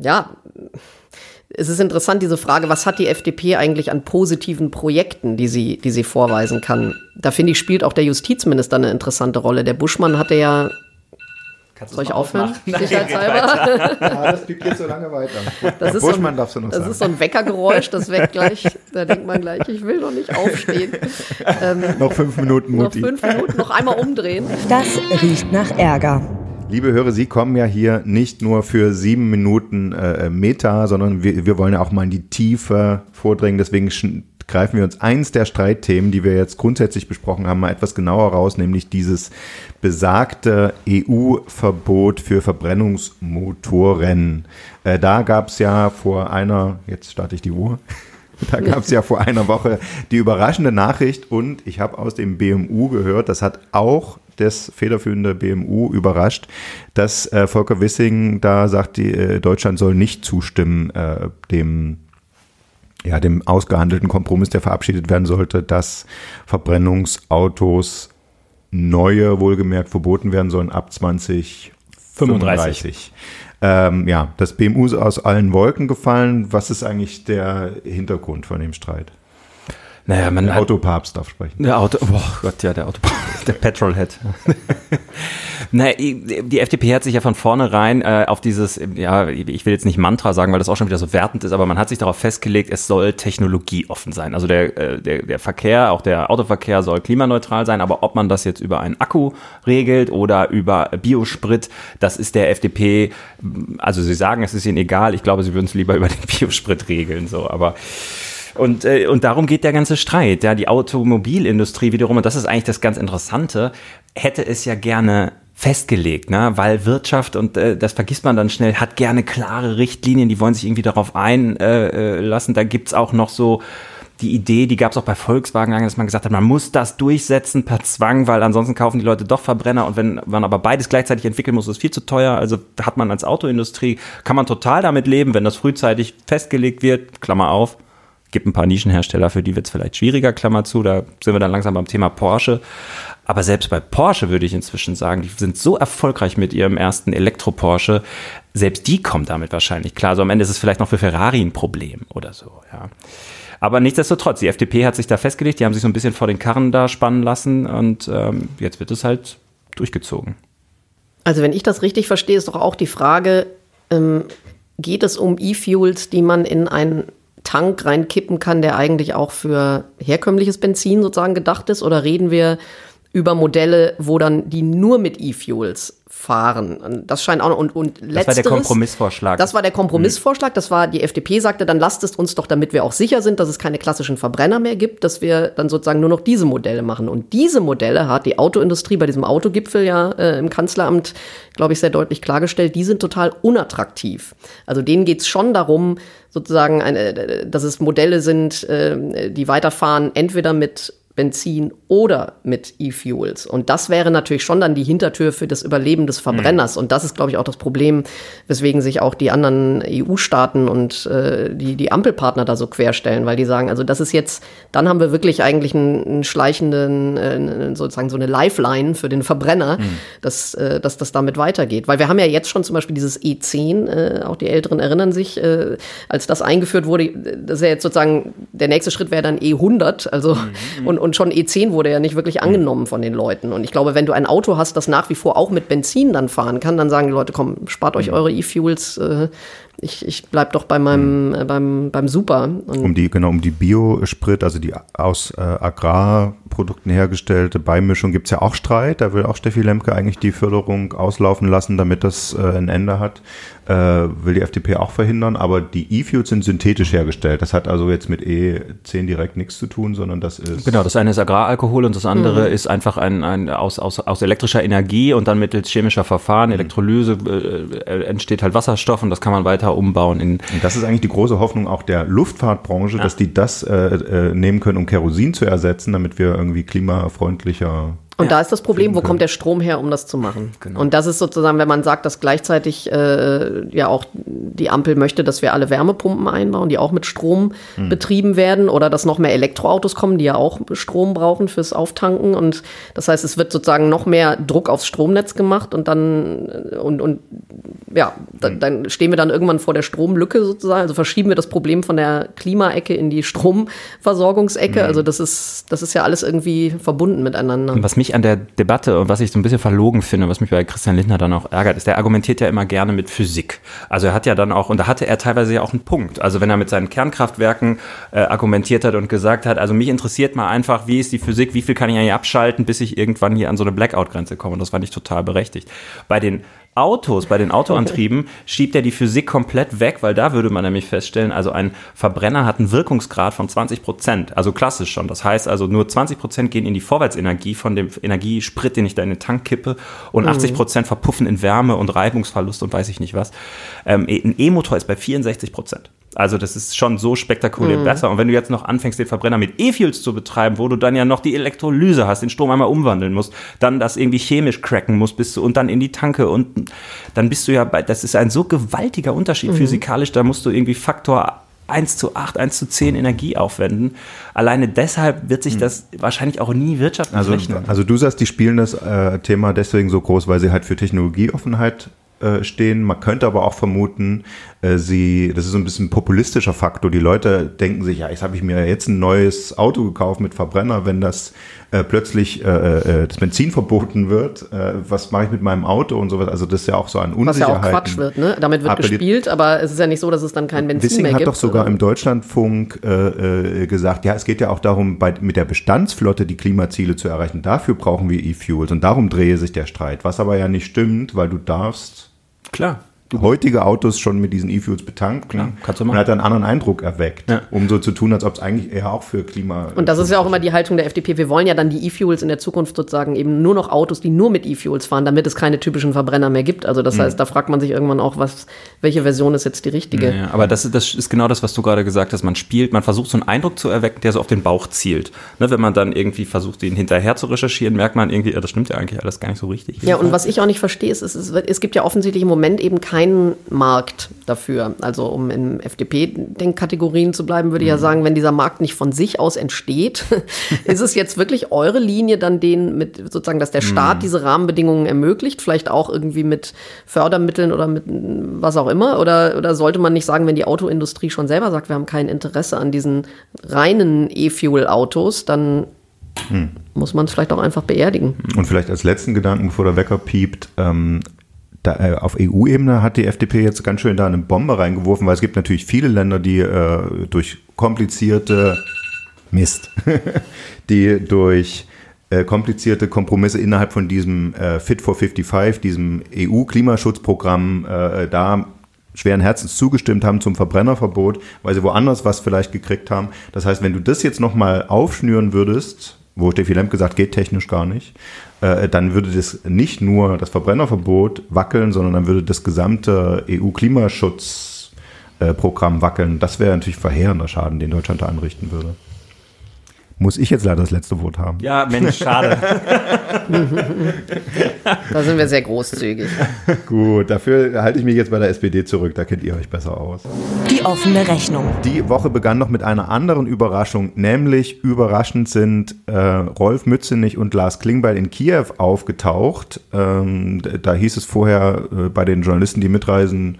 ja, es ist interessant, diese Frage, was hat die FDP eigentlich an positiven Projekten, die sie, die sie vorweisen kann? Da finde ich, spielt auch der Justizminister eine interessante Rolle. Der Buschmann hatte ja Kannst Soll ich aufhören? Sicherheitshalber. ja, das pipiert so lange weiter. Das, ist so, ein, darfst du noch das sagen. ist so ein Weckergeräusch, das weckt gleich. Da denkt man gleich, ich will noch nicht aufstehen. Ähm, noch fünf Minuten, Mutti. Noch fünf Minuten, noch einmal umdrehen. Das riecht nach Ärger. Liebe Hörer, Sie kommen ja hier nicht nur für sieben Minuten äh, Meta, sondern wir, wir wollen ja auch mal in die Tiefe vordringen. Deswegen greifen wir uns eins der Streitthemen, die wir jetzt grundsätzlich besprochen haben, mal etwas genauer raus, nämlich dieses besagte EU-Verbot für Verbrennungsmotoren. Äh, da gab es ja vor einer, jetzt starte ich die Uhr, da gab es ja vor einer Woche die überraschende Nachricht und ich habe aus dem BMU gehört, das hat auch das federführende BMU überrascht, dass äh, Volker Wissing da sagt, die, äh, Deutschland soll nicht zustimmen äh, dem ja, dem ausgehandelten Kompromiss, der verabschiedet werden sollte, dass Verbrennungsautos neue, wohlgemerkt, verboten werden sollen ab 2035. Ähm, ja, das BMU ist aus allen Wolken gefallen. Was ist eigentlich der Hintergrund von dem Streit? Naja, man Der hat, Autopapst darf sprechen. Der Auto, oh Gott, ja, der Auto, der Petrolhead. naja, die FDP hat sich ja von vornherein äh, auf dieses, ja, ich will jetzt nicht Mantra sagen, weil das auch schon wieder so wertend ist, aber man hat sich darauf festgelegt, es soll technologieoffen sein. Also der, äh, der, der Verkehr, auch der Autoverkehr soll klimaneutral sein, aber ob man das jetzt über einen Akku regelt oder über Biosprit, das ist der FDP, also sie sagen, es ist ihnen egal, ich glaube, sie würden es lieber über den Biosprit regeln, so, aber und, äh, und darum geht der ganze Streit. Ja, die Automobilindustrie wiederum, und das ist eigentlich das ganz Interessante, hätte es ja gerne festgelegt, ne? weil Wirtschaft, und äh, das vergisst man dann schnell, hat gerne klare Richtlinien, die wollen sich irgendwie darauf einlassen. Äh, lassen. da gibt's auch noch so die Idee, die gab es auch bei Volkswagen, dass man gesagt hat, man muss das durchsetzen per Zwang, weil ansonsten kaufen die Leute doch Verbrenner und wenn man aber beides gleichzeitig entwickeln muss, ist es viel zu teuer. Also hat man als Autoindustrie, kann man total damit leben, wenn das frühzeitig festgelegt wird, Klammer auf, gibt ein paar Nischenhersteller, für die wird es vielleicht schwieriger, Klammer zu, da sind wir dann langsam beim Thema Porsche. Aber selbst bei Porsche würde ich inzwischen sagen, die sind so erfolgreich mit ihrem ersten Elektro-Porsche, selbst die kommen damit wahrscheinlich klar. So am Ende ist es vielleicht noch für Ferrari ein Problem oder so, ja. Aber nichtsdestotrotz, die FDP hat sich da festgelegt, die haben sich so ein bisschen vor den Karren da spannen lassen und ähm, jetzt wird es halt durchgezogen. Also wenn ich das richtig verstehe, ist doch auch die Frage, ähm, geht es um E-Fuels, die man in einen Tank reinkippen kann, der eigentlich auch für herkömmliches Benzin sozusagen gedacht ist? Oder reden wir über Modelle, wo dann die nur mit E-Fuels fahren. Und das scheint auch noch, und, und Das war der Kompromissvorschlag. Das war der Kompromissvorschlag. Das war, die FDP sagte, dann lasst es uns doch, damit wir auch sicher sind, dass es keine klassischen Verbrenner mehr gibt, dass wir dann sozusagen nur noch diese Modelle machen. Und diese Modelle hat die Autoindustrie bei diesem Autogipfel ja äh, im Kanzleramt, glaube ich, sehr deutlich klargestellt, die sind total unattraktiv. Also denen geht's schon darum, sozusagen, eine, dass es Modelle sind, äh, die weiterfahren, entweder mit Benzin oder mit E-Fuels. Und das wäre natürlich schon dann die Hintertür für das Überleben des Verbrenners. Mhm. Und das ist, glaube ich, auch das Problem, weswegen sich auch die anderen EU-Staaten und äh, die, die Ampelpartner da so querstellen, weil die sagen, also das ist jetzt, dann haben wir wirklich eigentlich einen, einen schleichenden, äh, sozusagen so eine Lifeline für den Verbrenner, mhm. dass, äh, dass das damit weitergeht. Weil wir haben ja jetzt schon zum Beispiel dieses E10, äh, auch die Älteren erinnern sich, äh, als das eingeführt wurde, das ist ja jetzt sozusagen, der nächste Schritt wäre dann E100, also mhm. und und schon E10 wurde ja nicht wirklich angenommen von den Leuten. Und ich glaube, wenn du ein Auto hast, das nach wie vor auch mit Benzin dann fahren kann, dann sagen die Leute, komm, spart euch eure E-Fuels, äh, ich, ich bleib doch bei meinem, äh, beim, beim Super. Und um die, genau, um die Biosprit, also die aus äh, Agrarprodukten hergestellte Beimischung gibt es ja auch Streit. Da will auch Steffi Lemke eigentlich die Förderung auslaufen lassen, damit das äh, ein Ende hat äh, will die FDP auch verhindern, aber die E-Fuels sind synthetisch hergestellt. Das hat also jetzt mit E10 direkt nichts zu tun, sondern das ist. Genau, das eine ist Agraralkohol und das andere mhm. ist einfach ein, ein aus, aus, aus elektrischer Energie und dann mittels chemischer Verfahren, mhm. Elektrolyse, äh, entsteht halt Wasserstoff und das kann man weiter umbauen. In und das ist eigentlich die große Hoffnung auch der Luftfahrtbranche, ja. dass die das äh, äh, nehmen können, um Kerosin zu ersetzen, damit wir irgendwie klimafreundlicher und ja, da ist das Problem, wo kommt der Strom her, um das zu machen? Genau. Und das ist sozusagen, wenn man sagt, dass gleichzeitig äh, ja auch die Ampel möchte, dass wir alle Wärmepumpen einbauen, die auch mit Strom hm. betrieben werden, oder dass noch mehr Elektroautos kommen, die ja auch Strom brauchen fürs Auftanken. Und das heißt, es wird sozusagen noch mehr Druck aufs Stromnetz gemacht und dann und, und ja, dann, hm. dann stehen wir dann irgendwann vor der Stromlücke sozusagen. Also verschieben wir das Problem von der Klimaecke in die Stromversorgungsecke. Hm. Also das ist, das ist ja alles irgendwie verbunden miteinander. Was mich mich an der Debatte und was ich so ein bisschen verlogen finde, was mich bei Christian Lindner dann auch ärgert, ist, der argumentiert ja immer gerne mit Physik. Also er hat ja dann auch, und da hatte er teilweise ja auch einen Punkt. Also wenn er mit seinen Kernkraftwerken äh, argumentiert hat und gesagt hat, also mich interessiert mal einfach, wie ist die Physik, wie viel kann ich eigentlich abschalten, bis ich irgendwann hier an so eine Blackout-Grenze komme. Und das fand ich total berechtigt. Bei den Autos, bei den Autoantrieben schiebt er die Physik komplett weg, weil da würde man nämlich feststellen, also ein Verbrenner hat einen Wirkungsgrad von 20 Prozent, also klassisch schon. Das heißt also nur 20 Prozent gehen in die Vorwärtsenergie von dem Energiesprit, den ich da in den Tank kippe und 80 mhm. Prozent verpuffen in Wärme und Reibungsverlust und weiß ich nicht was. Ähm, ein E-Motor ist bei 64 Prozent. Also das ist schon so spektakulär mhm. besser. Und wenn du jetzt noch anfängst, den Verbrenner mit E-Fuels zu betreiben, wo du dann ja noch die Elektrolyse hast, den Strom einmal umwandeln musst, dann das irgendwie chemisch cracken musst, bist du und dann in die Tanke und dann bist du ja bei, das ist ein so gewaltiger Unterschied mhm. physikalisch, da musst du irgendwie Faktor 1 zu 8, 1 zu 10 Energie aufwenden. Alleine deshalb wird sich mhm. das wahrscheinlich auch nie wirtschaftlich also, rechnen. Also du sagst, die spielen das äh, Thema deswegen so groß, weil sie halt für Technologieoffenheit äh, stehen. Man könnte aber auch vermuten, sie, das ist so ein bisschen ein populistischer Faktor. Die Leute denken sich, ja, jetzt habe ich mir jetzt ein neues Auto gekauft mit Verbrenner, wenn das äh, plötzlich äh, äh, das Benzin verboten wird, äh, was mache ich mit meinem Auto und sowas. Also das ist ja auch so ein Unsicherheit. Was ja auch Quatsch wird, ne? Damit wird appelliert. gespielt, aber es ist ja nicht so, dass es dann kein Benzin Wissing mehr hat gibt. doch sogar oder? im Deutschlandfunk äh, äh, gesagt, ja, es geht ja auch darum, bei, mit der Bestandsflotte die Klimaziele zu erreichen. Dafür brauchen wir E-Fuels und darum drehe sich der Streit. Was aber ja nicht stimmt, weil du darfst Klar. Heutige Autos schon mit diesen E-Fuels betanken Klar, kannst du und machen. hat einen anderen Eindruck erweckt, Ja. um so zu tun, als ob es eigentlich eher auch für Klima. Und das ist ja auch immer die Haltung der FDP. Wir wollen ja dann die E-Fuels in der Zukunft sozusagen eben nur noch Autos, die nur mit E-Fuels fahren, damit es keine typischen Verbrenner mehr gibt. Also Mhm. das heißt, da fragt man sich irgendwann auch, was, welche Version ist jetzt die richtige. Ja, aber das, ist- das ist genau das, was du gerade gesagt hast. Man spielt, man versucht so einen Eindruck zu erwecken, der so auf den Bauch zielt. Ne, wenn man dann irgendwie versucht, den hinterher zu recherchieren, merkt man irgendwie, ja, das stimmt ja eigentlich alles gar nicht so richtig. Ja, und was ich auch nicht verstehe, ist, es, es gibt ja offensichtlich im Moment eben keinen Markt dafür. Also um in FDP-Denkkategorien zu bleiben, würde ich ja sagen, wenn dieser Markt nicht von sich aus entsteht, ist es jetzt wirklich eure Linie dann den mit sozusagen, dass der Staat diese Rahmenbedingungen ermöglicht, vielleicht auch irgendwie mit Fördermitteln oder mit was auch immer? Oder, oder sollte man nicht sagen, wenn die Autoindustrie schon selber sagt, wir haben kein Interesse an diesen reinen E-Fuel-Autos, dann muss man es vielleicht auch einfach beerdigen. Und vielleicht als letzten Gedanken, bevor der Wecker piept, ähm, da, äh, auf EU-Ebene hat die FDP jetzt ganz schön da eine Bombe reingeworfen, weil es gibt natürlich viele Länder, die äh, durch komplizierte Mist, die durch äh, komplizierte Kompromisse innerhalb von diesem äh, Fit for 55, diesem EU-Klimaschutzprogramm, äh, da schweren Herzens zugestimmt haben zum Verbrennerverbot, weil sie woanders was vielleicht gekriegt haben. Das heißt, wenn du das jetzt nochmal aufschnüren würdest, wo Steffi Lemp gesagt, geht technisch gar nicht, äh, dann würde das nicht nur das Verbrennerverbot wackeln, sondern dann würde das gesamte EU-Klimaschutzprogramm wackeln. Das wäre natürlich verheerender Schaden, den Deutschland da anrichten würde. Muss ich jetzt leider das letzte Wort haben. Ja, Mensch, schade. Da sind wir sehr großzügig. Gut, dafür halte ich mich jetzt bei der SPD zurück, da kennt ihr euch besser aus. Die offene Rechnung. Die Woche begann noch mit einer anderen Überraschung, nämlich überraschend sind äh, Rolf Mützenich und Lars Klingbeil in Kiew aufgetaucht. Ähm, da hieß es vorher äh, bei den Journalisten, die mitreisen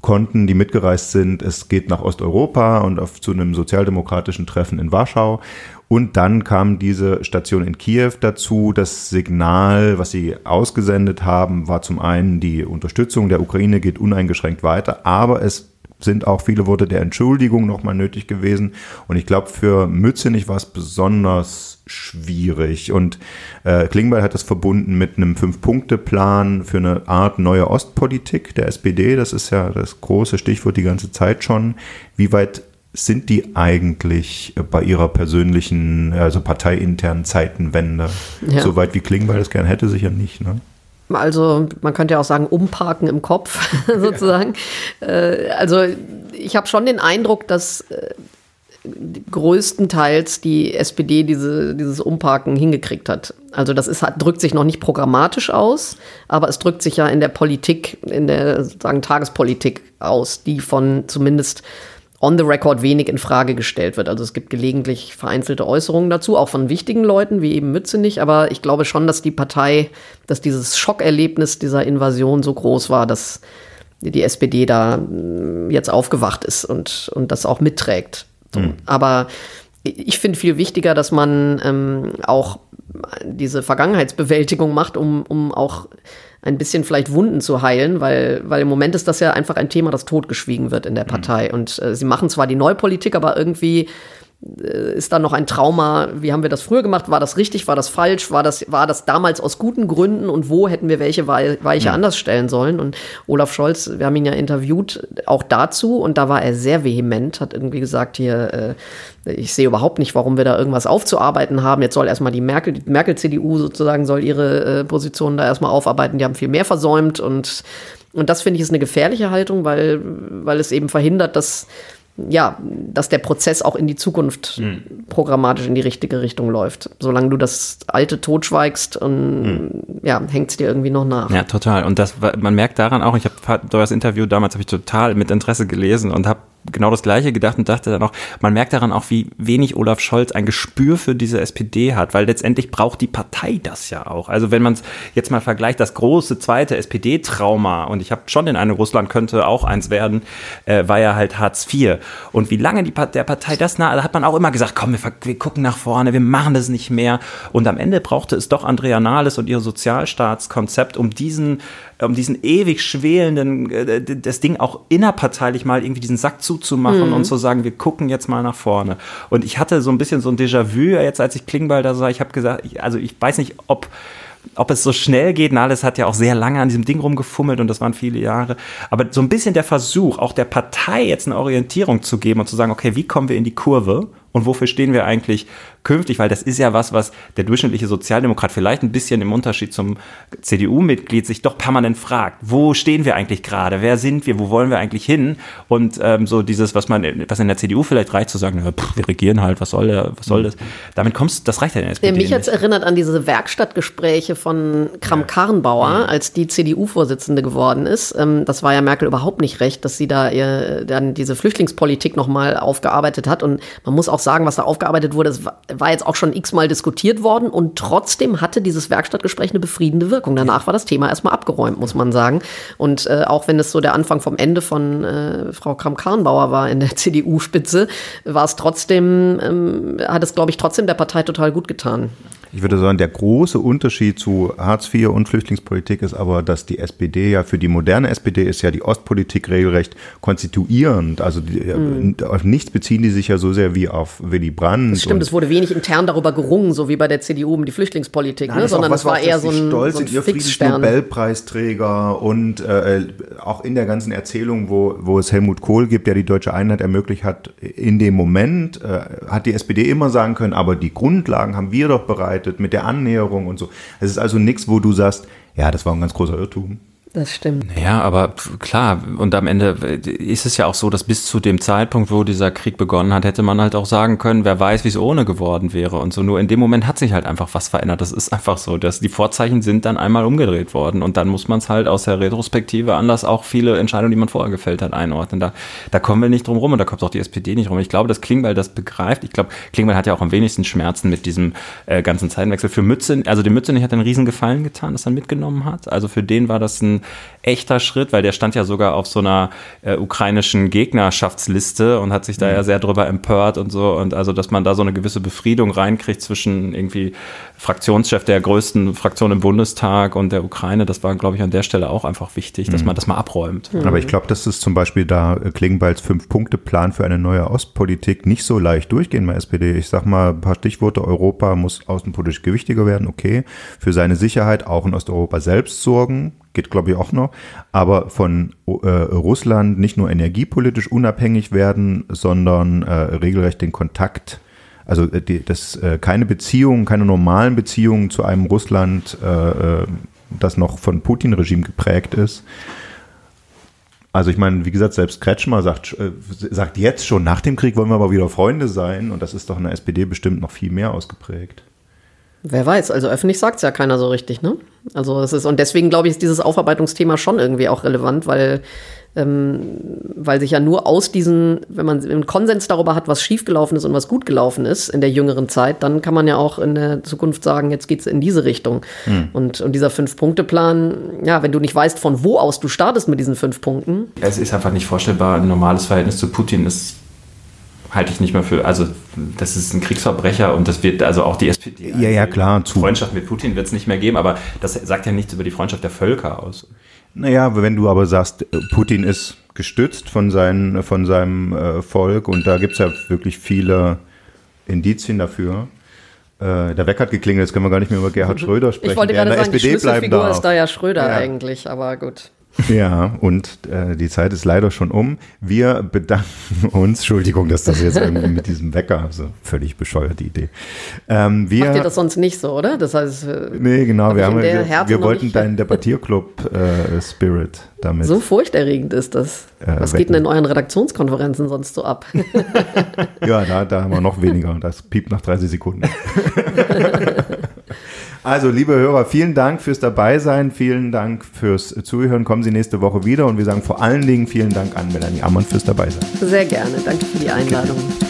konnten, die mitgereist sind, es geht nach Osteuropa und auf, zu einem sozialdemokratischen Treffen in Warschau. Und dann kam diese Station in Kiew dazu. Das Signal, was sie ausgesendet haben, war zum einen, die Unterstützung der Ukraine geht uneingeschränkt weiter, aber es sind auch viele Worte der Entschuldigung nochmal nötig gewesen. Und ich glaube, für Mützenich war es besonders schwierig. Und äh, Klingbeil hat das verbunden mit einem Fünf-Punkte-Plan für eine Art neue Ostpolitik der SPD. Das ist ja das große Stichwort die ganze Zeit schon. Wie weit sind die eigentlich bei ihrer persönlichen, also parteiinternen Zeitenwende? Ja. So weit wie Klingbeil das gern hätte, sicher nicht. Ne? Also man könnte ja auch sagen, umparken im Kopf sozusagen. Äh, also ich habe schon den Eindruck, dass äh, größtenteils die SPD diese, dieses Umparken hingekriegt hat. Also das ist, drückt sich noch nicht programmatisch aus, aber es drückt sich ja in der Politik, in der sozusagen Tagespolitik aus, die von zumindest on the record wenig in Frage gestellt wird. Also es gibt gelegentlich vereinzelte Äußerungen dazu, auch von wichtigen Leuten, wie eben Mützenich, aber ich glaube schon, dass die Partei, dass dieses Schockerlebnis dieser Invasion so groß war, dass die SPD da mm, jetzt aufgewacht ist und, und das auch mitträgt. So. Aber ich finde viel wichtiger, dass man ähm, auch diese Vergangenheitsbewältigung macht, um, um auch ein bisschen vielleicht Wunden zu heilen, weil, weil im Moment ist das ja einfach ein Thema, das totgeschwiegen wird in der Partei. Und äh, sie machen zwar die Neupolitik, aber irgendwie ist da noch ein Trauma. Wie haben wir das früher gemacht? War das richtig? War das falsch? War das, war das damals aus guten Gründen? Und wo hätten wir welche Wei- Weiche anders stellen sollen? Und Olaf Scholz, wir haben ihn ja interviewt, auch dazu. Und da war er sehr vehement, hat irgendwie gesagt, hier, äh, ich sehe überhaupt nicht, warum wir da irgendwas aufzuarbeiten haben. Jetzt soll erstmal die Merkel, die Merkel-CDU sozusagen soll ihre äh, Position da erstmal aufarbeiten. Die haben viel mehr versäumt. Und, und das finde ich ist eine gefährliche Haltung, weil, weil es eben verhindert, dass ja, dass der Prozess auch in die Zukunft programmatisch in die richtige Richtung läuft. Solange du das Alte totschweigst, und, ja, hängt es dir irgendwie noch nach. Ja, total. Und das, war- man merkt daran auch, ich habe das Interview damals habe ich total mit Interesse gelesen und habe genau das Gleiche gedacht und dachte dann auch, man merkt daran auch, wie wenig Olaf Scholz ein Gespür für diese SPD hat, weil letztendlich braucht die Partei das ja auch. Also wenn man es jetzt mal vergleicht, das große zweite SPD-Trauma, und ich habe schon den Eindruck, Russland könnte auch eins werden, äh, war ja halt Hartz IV. Und wie lange die, der Partei das nah, da hat man auch immer gesagt, komm, wir, wir gucken nach vorne, wir machen das nicht mehr. Und am Ende brauchte es doch Andrea Nahles und ihr Sozialstaatskonzept, um diesen um diesen ewig schwelenden, äh, das Ding auch innerparteilich mal irgendwie diesen Sack zuzumachen mhm. und zu sagen, wir gucken jetzt mal nach vorne. Und ich hatte so ein bisschen so ein Déjà-vu jetzt, als ich Klingbeil da sah. Ich habe gesagt, ich, also ich weiß nicht, ob ob es so schnell geht. Nahles hat ja auch sehr lange an diesem Ding rumgefummelt und das waren viele Jahre. Aber so ein bisschen der Versuch, auch der Partei jetzt eine Orientierung zu geben und zu sagen, okay, wie kommen wir in die Kurve? Und wofür stehen wir eigentlich künftig, weil das ist ja was, was der durchschnittliche Sozialdemokrat vielleicht ein bisschen im Unterschied zum CDU-Mitglied sich doch permanent fragt. Wo stehen wir eigentlich gerade? Wer sind wir? Wo wollen wir eigentlich hin? Und ähm, so dieses, was man, was in der CDU vielleicht reicht, zu sagen, pff, wir regieren halt, was soll, der, was soll das? Damit kommst, das reicht ja in der SPD. Mich jetzt erinnert an diese Werkstattgespräche von Kram-Karrenbauer, ja. als die CDU-Vorsitzende geworden ist. Ähm, das war ja Merkel überhaupt nicht recht, dass sie da ihr, dann diese Flüchtlingspolitik nochmal aufgearbeitet hat. Und man muss auch auch sagen, was da aufgearbeitet wurde, es war jetzt auch schon x-mal diskutiert worden und trotzdem hatte dieses Werkstattgespräch eine befriedende Wirkung. Danach war das Thema erstmal abgeräumt, muss man sagen. Und äh, auch wenn es so der Anfang vom Ende von äh, Frau Kram-Karrenbauer war in der CDU-Spitze, war es trotzdem, ähm, hat es, glaube ich, trotzdem der Partei total gut getan. Ich würde sagen, der große Unterschied zu Hartz IV und Flüchtlingspolitik ist aber, dass die SPD ja für die moderne SPD ist ja die Ostpolitik regelrecht konstituierend. Also die, mhm. auf nichts beziehen die sich ja so sehr wie auf Willy Brandt. Das stimmt, es wurde wenig intern darüber gerungen, so wie bei der CDU um die Flüchtlingspolitik, Nein, ne? sondern es war eher so ein, Stolz so ein in ihr Friedensnobelpreisträger und äh, auch in der ganzen Erzählung, wo, wo es Helmut Kohl gibt, der die deutsche Einheit ermöglicht hat, in dem Moment äh, hat die SPD immer sagen können, aber die Grundlagen haben wir doch bereit vorbereitet mit der Annäherung und so. Es ist also nichts, wo du sagst, ja, das war ein ganz großer Irrtum. Das stimmt. Ja, aber klar, und am Ende ist es ja auch so, dass bis zu dem Zeitpunkt, wo dieser Krieg begonnen hat, hätte man halt auch sagen können, wer weiß, wie es ohne geworden wäre und so. Nur in dem Moment hat sich halt einfach was verändert. Das ist einfach so, dass die Vorzeichen sind dann einmal umgedreht worden und dann muss man es halt aus der Retrospektive anders auch viele Entscheidungen, die man vorher gefällt hat, einordnen. Da, da kommen wir nicht drum rum und da kommt auch die SPD nicht rum. Ich glaube, dass Klingbeil das begreift. Ich glaube, Klingbeil hat ja auch am wenigsten Schmerzen mit diesem äh, ganzen Zeitenwechsel. Für Mütze, also dem Mütze nicht hat einen riesen Gefallen getan, dass er mitgenommen hat. Also für den war das ein echter Schritt, weil der stand ja sogar auf so einer äh, ukrainischen Gegnerschaftsliste und hat sich da mhm. ja sehr drüber empört und so. Und also, dass man da so eine gewisse Befriedung reinkriegt zwischen irgendwie Fraktionschef der größten Fraktion im Bundestag und der Ukraine, das war, glaube ich, an der Stelle auch einfach wichtig, dass mhm. man das mal abräumt. Mhm. Aber ich glaube, dass es zum Beispiel da äh, Klingbeils Fünf-Punkte-Plan für eine neue Ostpolitik nicht so leicht durchgehen bei SPD. Ich sag mal ein paar Stichworte. Europa muss außenpolitisch gewichtiger werden, okay. Für seine Sicherheit auch in Osteuropa selbst sorgen geht glaube ich auch noch, aber von äh, Russland nicht nur energiepolitisch unabhängig werden, sondern äh, regelrecht den Kontakt, also äh, die, das, äh, keine Beziehungen, keine normalen Beziehungen zu einem Russland, äh, äh, das noch von Putin-Regime geprägt ist. Also ich meine, wie gesagt, selbst Kretschmer sagt, sagt jetzt schon, nach dem Krieg wollen wir aber wieder Freunde sein und das ist doch in der SPD bestimmt noch viel mehr ausgeprägt. Wer weiß, also öffentlich sagt es ja keiner so richtig, ne? Also es ist, und deswegen glaube ich, ist dieses Aufarbeitungsthema schon irgendwie auch relevant, weil, ähm, weil sich ja nur aus diesen, wenn man einen Konsens darüber hat, was schiefgelaufen ist und was gut gelaufen ist in der jüngeren Zeit, dann kann man ja auch in der Zukunft sagen, jetzt geht es in diese Richtung. Hm. Und, und dieser Fünf-Punkte-Plan, ja, wenn du nicht weißt, von wo aus du startest mit diesen fünf Punkten. Es ist einfach nicht vorstellbar, ein normales Verhältnis zu Putin ist halte ich nicht mehr für, also das ist ein Kriegsverbrecher und das wird also auch die SPD. Ja, ja, klar. Zu. Freundschaft mit Putin wird es nicht mehr geben, aber das sagt ja nichts über die Freundschaft der Völker aus. Naja, wenn du aber sagst, Putin ist gestützt von, seinen, von seinem äh, Volk und da gibt es ja wirklich viele Indizien dafür. Äh, der Weck hat geklingelt, jetzt können wir gar nicht mehr über Gerhard Schröder sprechen. Ich wollte gerade sagen, SPD die Schlüsselfigur ist da ja Schröder ja. eigentlich, aber gut. Ja, und äh, die Zeit ist leider schon um. Wir bedanken uns, Entschuldigung, dass das jetzt irgendwie mit diesem Wecker, so völlig bescheuerte Idee. Ähm, wir, Macht ihr das sonst nicht so, oder? Das heißt, äh, nee, genau, wir, haben, wir, wir wollten deinen Debattierclub-Spirit äh, damit. So furchterregend ist das. Äh, Was geht denn in euren Redaktionskonferenzen sonst so ab? ja, da, da haben wir noch weniger. Das piept nach 30 Sekunden. Also, liebe Hörer, vielen Dank fürs Dabeisein, vielen Dank fürs Zuhören. Kommen Sie nächste Woche wieder und wir sagen vor allen Dingen vielen Dank an Melanie Ammann fürs Dabeisein. Sehr gerne. Danke für die Einladung. Okay.